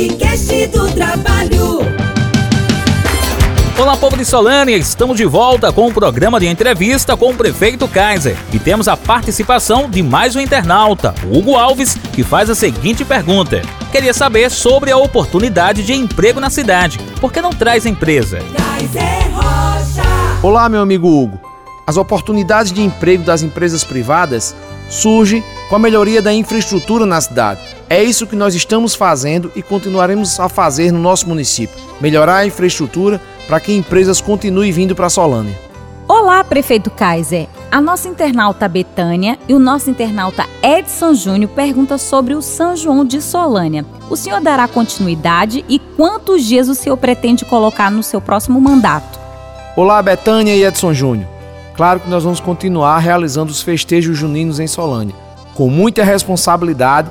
podcast do trabalho. Olá, povo de Solânia, estamos de volta com o programa de entrevista com o prefeito Kaiser e temos a participação de mais um internauta, Hugo Alves, que faz a seguinte pergunta: Queria saber sobre a oportunidade de emprego na cidade, por que não traz empresa? Kaiser Rocha. Olá, meu amigo Hugo. As oportunidades de emprego das empresas privadas surgem com a melhoria da infraestrutura na cidade. É isso que nós estamos fazendo e continuaremos a fazer no nosso município: melhorar a infraestrutura para que empresas continuem vindo para Solânia. Olá, prefeito Kaiser. A nossa internauta Betânia e o nosso internauta Edson Júnior pergunta sobre o São João de Solânia. O senhor dará continuidade e quantos dias o senhor pretende colocar no seu próximo mandato? Olá, Betânia e Edson Júnior. Claro que nós vamos continuar realizando os festejos juninos em Solânia, com muita responsabilidade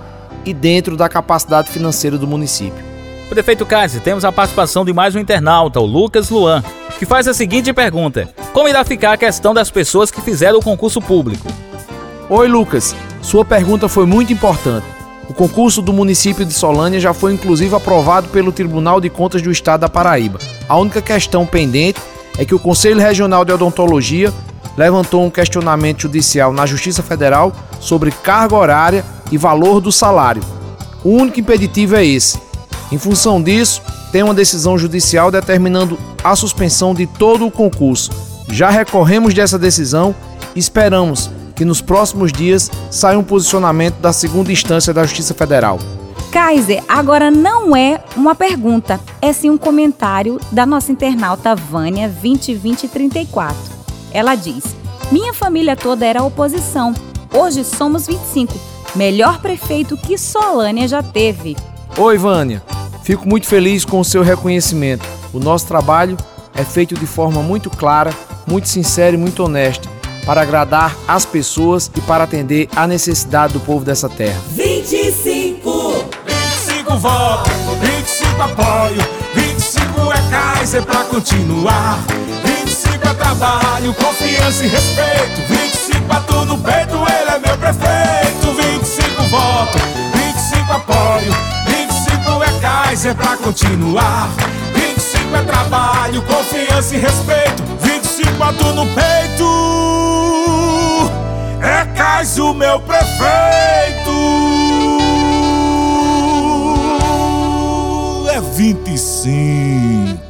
e dentro da capacidade financeira do município. Prefeito Kaiser, temos a participação de mais um internauta, o Lucas Luan, que faz a seguinte pergunta: Como irá ficar a questão das pessoas que fizeram o concurso público? Oi, Lucas. Sua pergunta foi muito importante. O concurso do município de Solânia já foi inclusive aprovado pelo Tribunal de Contas do Estado da Paraíba. A única questão pendente é que o Conselho Regional de Odontologia levantou um questionamento judicial na Justiça Federal sobre carga horária e valor do salário. O único impeditivo é esse. Em função disso, tem uma decisão judicial determinando a suspensão de todo o concurso. Já recorremos dessa decisão e esperamos que nos próximos dias saia um posicionamento da segunda instância da Justiça Federal. Kaiser, agora não é uma pergunta, é sim um comentário da nossa internauta Vânia 202034. Ela diz: Minha família toda era oposição. Hoje somos 25. Melhor prefeito que Solânia já teve. Oi, Vânia. Fico muito feliz com o seu reconhecimento. O nosso trabalho é feito de forma muito clara, muito sincera e muito honesta, para agradar as pessoas e para atender à necessidade do povo dessa terra. 25. 25 votos, 25 apoio, 25 é Kaiser pra continuar. 25 é trabalho, confiança e respeito. 25 batu é pra continuar. 25 é trabalho, confiança e respeito. 25 batu no peito. É Kaiser o meu prefeito. É 25.